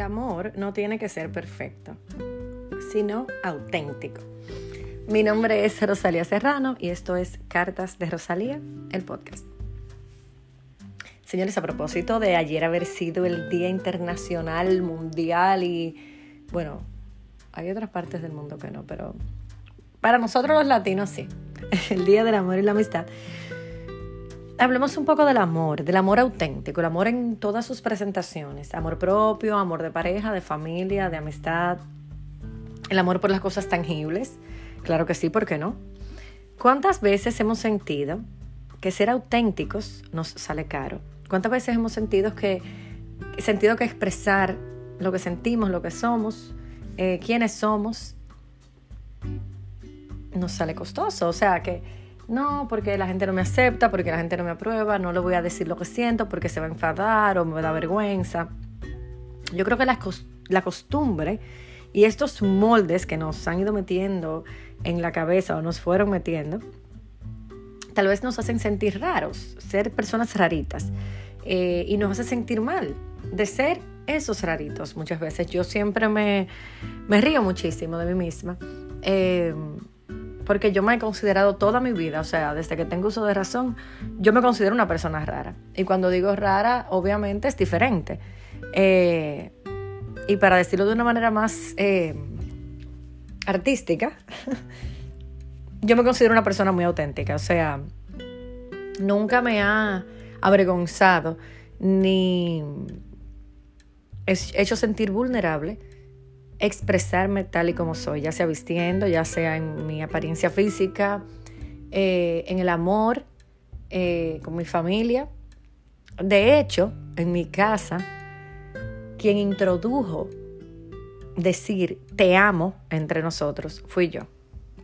el amor no tiene que ser perfecto, sino auténtico. Mi nombre es Rosalía Serrano y esto es Cartas de Rosalía, el podcast. Señores, a propósito de ayer haber sido el Día Internacional Mundial y, bueno, hay otras partes del mundo que no, pero para nosotros los latinos sí, el Día del Amor y la Amistad. Hablemos un poco del amor, del amor auténtico, el amor en todas sus presentaciones, amor propio, amor de pareja, de familia, de amistad, el amor por las cosas tangibles, claro que sí, ¿por qué no? ¿Cuántas veces hemos sentido que ser auténticos nos sale caro? ¿Cuántas veces hemos sentido que, sentido que expresar lo que sentimos, lo que somos, eh, quiénes somos, nos sale costoso? O sea que no, porque la gente no me acepta, porque la gente no me aprueba, no le voy a decir lo que siento porque se va a enfadar o me da vergüenza. Yo creo que la, costumbre y estos moldes que nos han ido metiendo en la cabeza o nos fueron metiendo, tal vez nos hacen sentir raros, ser personas raritas. Eh, y nos hace sentir mal de ser esos raritos muchas veces. Yo siempre me, me río muchísimo de mí misma. Eh, porque yo me he considerado toda mi vida, o sea, desde que tengo uso de razón, yo me considero una persona rara. Y cuando digo rara, obviamente es diferente. Eh, y para decirlo de una manera más eh, artística, yo me considero una persona muy auténtica, o sea, nunca me ha avergonzado ni hecho sentir vulnerable expresarme tal y como soy, ya sea vistiendo, ya sea en mi apariencia física, eh, en el amor, eh, con mi familia. De hecho, en mi casa, quien introdujo decir te amo entre nosotros fui yo.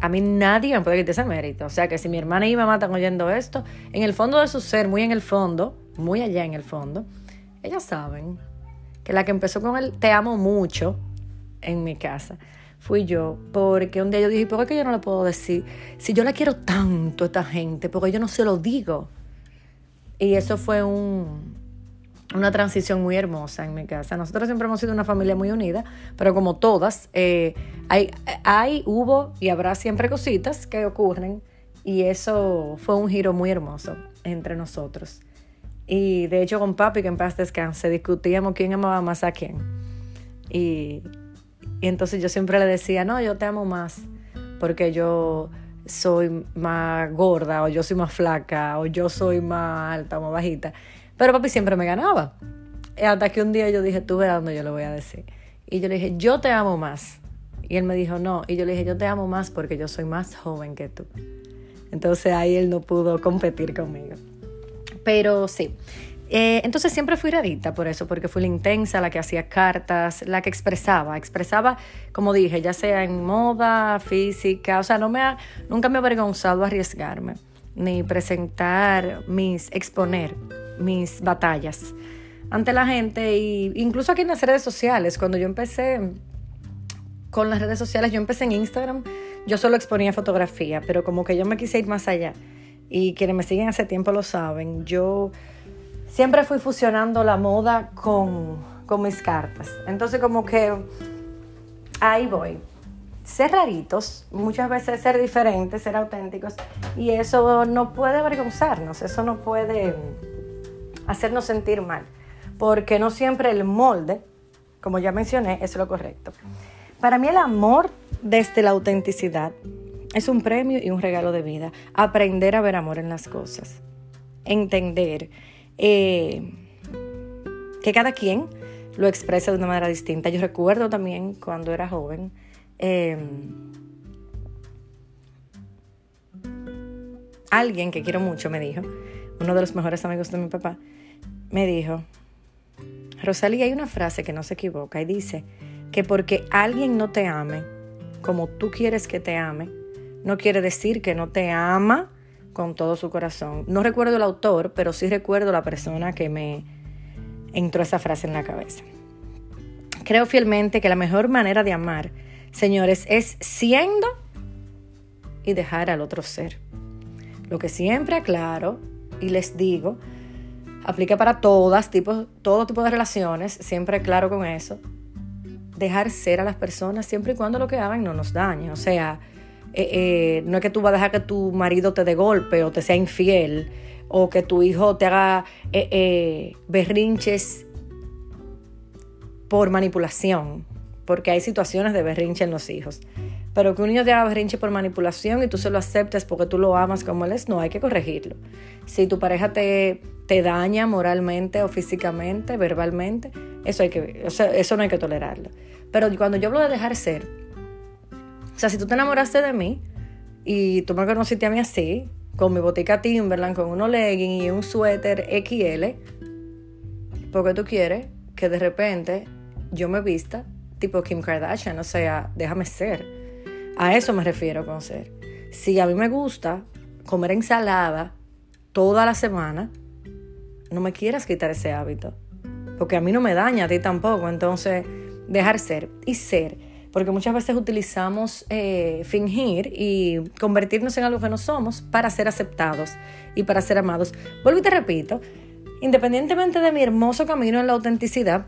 A mí nadie me puede quitar ese mérito. O sea que si mi hermana y mi mamá están oyendo esto, en el fondo de su ser, muy en el fondo, muy allá en el fondo, ellas saben que la que empezó con el te amo mucho en mi casa fui yo, porque un día yo dije, ¿por qué yo no le puedo decir? Si yo la quiero tanto a esta gente, porque yo no se lo digo. Y eso fue un, una transición muy hermosa en mi casa. Nosotros siempre hemos sido una familia muy unida, pero como todas, eh, hay, hubo y habrá siempre cositas que ocurren y eso fue un giro muy hermoso entre nosotros. Y de hecho con papi, que en paz descanse, discutíamos quién amaba más a quién. Y y entonces yo siempre le decía, no, yo te amo más porque yo soy más gorda o yo soy más flaca o yo soy más alta o más bajita. Pero papi siempre me ganaba. hasta que un día yo dije, tú verás dónde yo le voy a decir. Y yo le dije, yo te amo más. Y él me dijo, no. Y yo le dije, yo te amo más porque yo soy más joven que tú. Entonces ahí él no pudo competir conmigo. Pero sí, eh, entonces siempre fui rarita por eso, porque fui la intensa, la que hacía cartas, la que expresaba, expresaba, como dije, ya sea en moda, física, o sea, no me nunca me ha avergonzado arriesgarme, ni presentar mis, exponer mis batallas ante la gente, y incluso aquí en las redes sociales, cuando yo empecé con las redes sociales, yo empecé en Instagram, yo solo exponía fotografía, pero como que yo me quise ir más allá, y quienes me siguen hace tiempo lo saben, yo siempre fui fusionando la moda con, mis cartas. Entonces como que ahí voy. Ser raritos, muchas veces ser diferentes, ser auténticos, y eso no puede avergonzarnos, eso no puede hacernos sentir mal, porque no siempre el molde, como ya mencioné, es lo correcto. Para mí el amor desde la autenticidad es un premio y un regalo de vida. Aprender a ver amor en las cosas, entender eh, que cada quien lo expresa de una manera distinta. Yo recuerdo también cuando era joven, em, alguien que quiero mucho me dijo, uno de los mejores amigos de mi papá, me dijo, Rosalía, hay una frase que no se equivoca y dice que porque alguien no te ame como tú quieres que te ame, no quiere decir que no te ama con todo su corazón. No recuerdo el autor, pero sí recuerdo la persona que me entró esa frase en la cabeza. Creo fielmente que la mejor manera de amar, señores, es siendo y dejar al otro ser. Lo que siempre aclaro y les digo, aplica para todas tipos, todo tipo de relaciones, siempre claro con eso. dejar ser a las personas siempre y cuando lo que hagan no nos dañe. O sea, eh, eh, no es que tú vas a dejar que tu marido te dé golpe o te sea infiel o que tu hijo te haga eh, berrinches por manipulación, porque hay situaciones de berrinche en los hijos. Pero que un niño te haga berrinche por manipulación y tú se lo aceptes porque tú lo amas como él es, no, hay que corregirlo. Si tu pareja te, te daña moralmente o físicamente, verbalmente, eso, hay que, eso no hay que tolerarlo. Pero cuando yo hablo de dejar ser, o sea, si tú te enamoraste de mí y tú me conociste a mí así, con mi botica Timberland, con unos leggings y un suéter XL, porque tú quieres que de repente yo me vista tipo Kim Kardashian, o sea, déjame ser. A eso me refiero con ser. Si a mí me gusta comer ensalada toda la semana, no me quieras quitar ese hábito, porque a mí no me daña, a ti tampoco, entonces dejar ser y ser porque muchas veces utilizamos eh, fingir y convertirnos en algo que no somos para ser aceptados y para ser amados. Vuelvo y te repito, independientemente de mi hermoso camino en la autenticidad,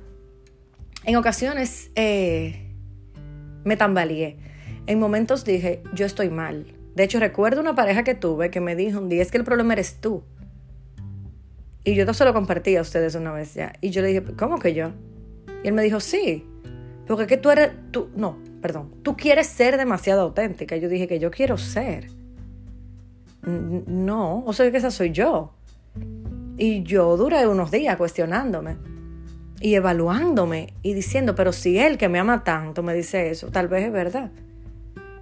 en ocasiones eh, me tambaleé. En momentos dije, yo estoy mal. De hecho, recuerdo una pareja que tuve que me dijo un día, es que el problema eres tú. Y yo se lo compartí a ustedes una vez ya. Y yo le dije, ¿cómo que yo? Y él me dijo, sí, porque que tú eres, tú, no, perdón, tú quieres ser demasiado auténtica. Yo dije que yo quiero ser. No, o sea que esa soy yo. Y yo duré unos días cuestionándome y evaluándome y diciendo, pero si él que me ama tanto me dice eso, tal vez es verdad.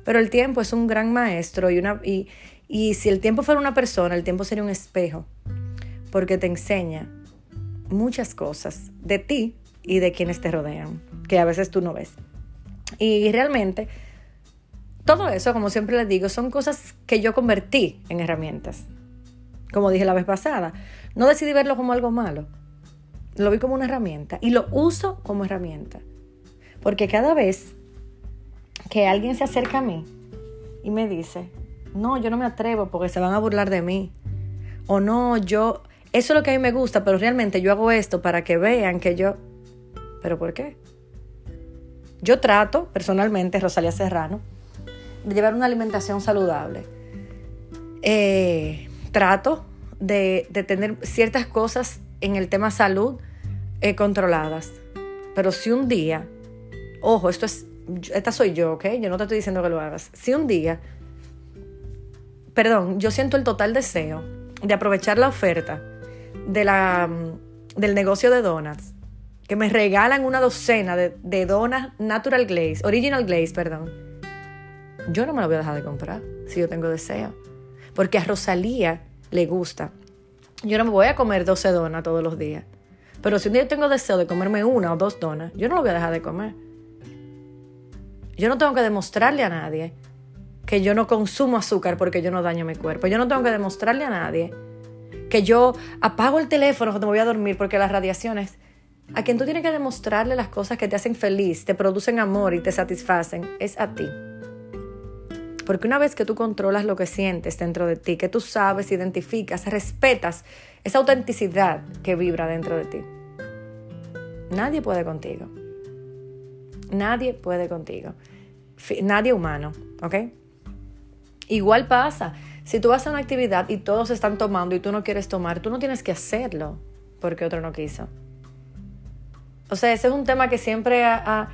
Pero el tiempo es un gran maestro y, una, y, y si el tiempo fuera una persona, el tiempo sería un espejo, porque te enseña muchas cosas de ti y de quienes te rodean, que a veces tú no ves. Y realmente, todo eso, como siempre les digo, son cosas que yo convertí en herramientas. Como dije la vez pasada, no decidí verlo como algo malo, lo vi como una herramienta y lo uso como herramienta. Porque cada vez que alguien se acerca a mí y me dice, no, yo no me atrevo porque se van a burlar de mí. O no, yo, eso es lo que a mí me gusta, pero realmente yo hago esto para que vean que yo, ¿Pero por qué? Yo trato, personalmente, Rosalía Serrano, de llevar una alimentación saludable. Eh, trato de, tener ciertas cosas en el tema salud eh, controladas. Pero si un día, ojo, esto es, esta soy yo, ¿ok? Yo no te estoy diciendo que lo hagas. Si un día, perdón, yo siento el total deseo de aprovechar la oferta de la, del negocio de donuts que me regalan una docena de, donas Natural Glaze, Original Glaze, perdón, yo no me la voy a dejar de comprar si yo tengo deseo. Porque a Rosalía le gusta. Yo no me voy a comer 12 donas todos los días. Pero si un día tengo deseo de comerme una o dos donas, yo no lo voy a dejar de comer. Yo no tengo que demostrarle a nadie que yo no consumo azúcar porque yo no daño mi cuerpo. Yo no tengo que demostrarle a nadie que yo apago el teléfono cuando me voy a dormir porque las radiaciones a quien tú tienes que demostrarle las cosas que te hacen feliz, te producen amor y te satisfacen, es a ti. Porque una vez que tú controlas lo que sientes dentro de ti, que tú sabes, identificas, respetas esa autenticidad que vibra dentro de ti, nadie puede contigo. Nadie puede contigo. Nadie humano, ¿ok? Igual pasa. Si tú vas a una actividad y todos están tomando y tú no quieres tomar, tú no tienes que hacerlo porque otro no quiso. O sea, ese es un tema que siempre a,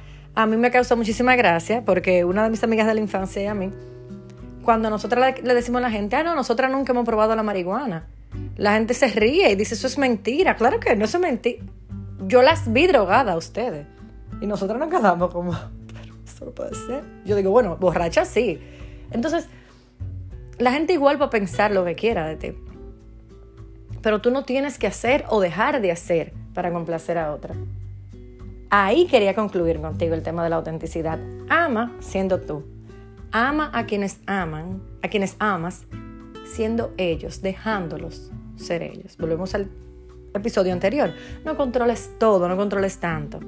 mí me causa muchísima gracia, porque una de mis amigas de la infancia y a mí, cuando nosotras le, decimos a la gente, ah, no, nosotras nunca hemos probado la marihuana, la gente se ríe y dice, eso es mentira. Claro que no, es mentira. Yo las vi drogadas a ustedes. Y nosotras nos quedamos como, pero eso no puede ser. Yo digo, bueno, borracha sí. Entonces, la gente igual va a pensar lo que quiera de ti. Pero tú no tienes que hacer o dejar de hacer para complacer a otra. Ahí quería concluir contigo el tema de la autenticidad. Ama siendo tú. Ama a quienes aman, a quienes amas, siendo ellos, dejándolos ser ellos. Volvemos al episodio anterior. No controles todo, no controles tanto.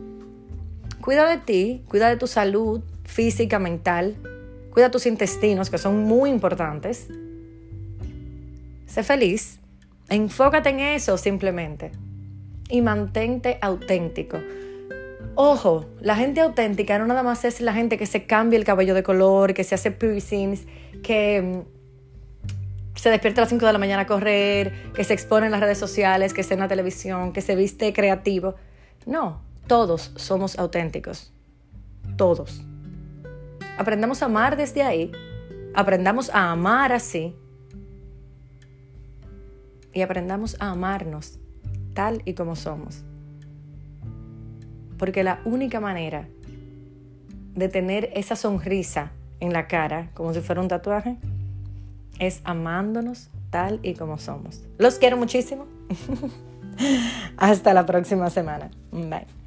Cuida de ti, cuida de tu salud física, mental. Cuida tus intestinos, que son muy importantes. Sé feliz. Enfócate en eso simplemente. Y mantente auténtico Ojo, la gente auténtica no nada más es la gente que se cambia el cabello de color, que se hace piercings, que mm, se despierta a las 5 de la mañana a correr, que se expone en las redes sociales, que se en la televisión, que se viste creativo. No, todos somos auténticos. Todos. Aprendamos a amar desde ahí. Aprendamos a amar así. Y aprendamos a amarnos tal y como somos. Porque la única manera de tener esa sonrisa en la cara, como si fuera un tatuaje, es amándonos tal y como somos. Los quiero muchísimo. Hasta la próxima semana. Bye.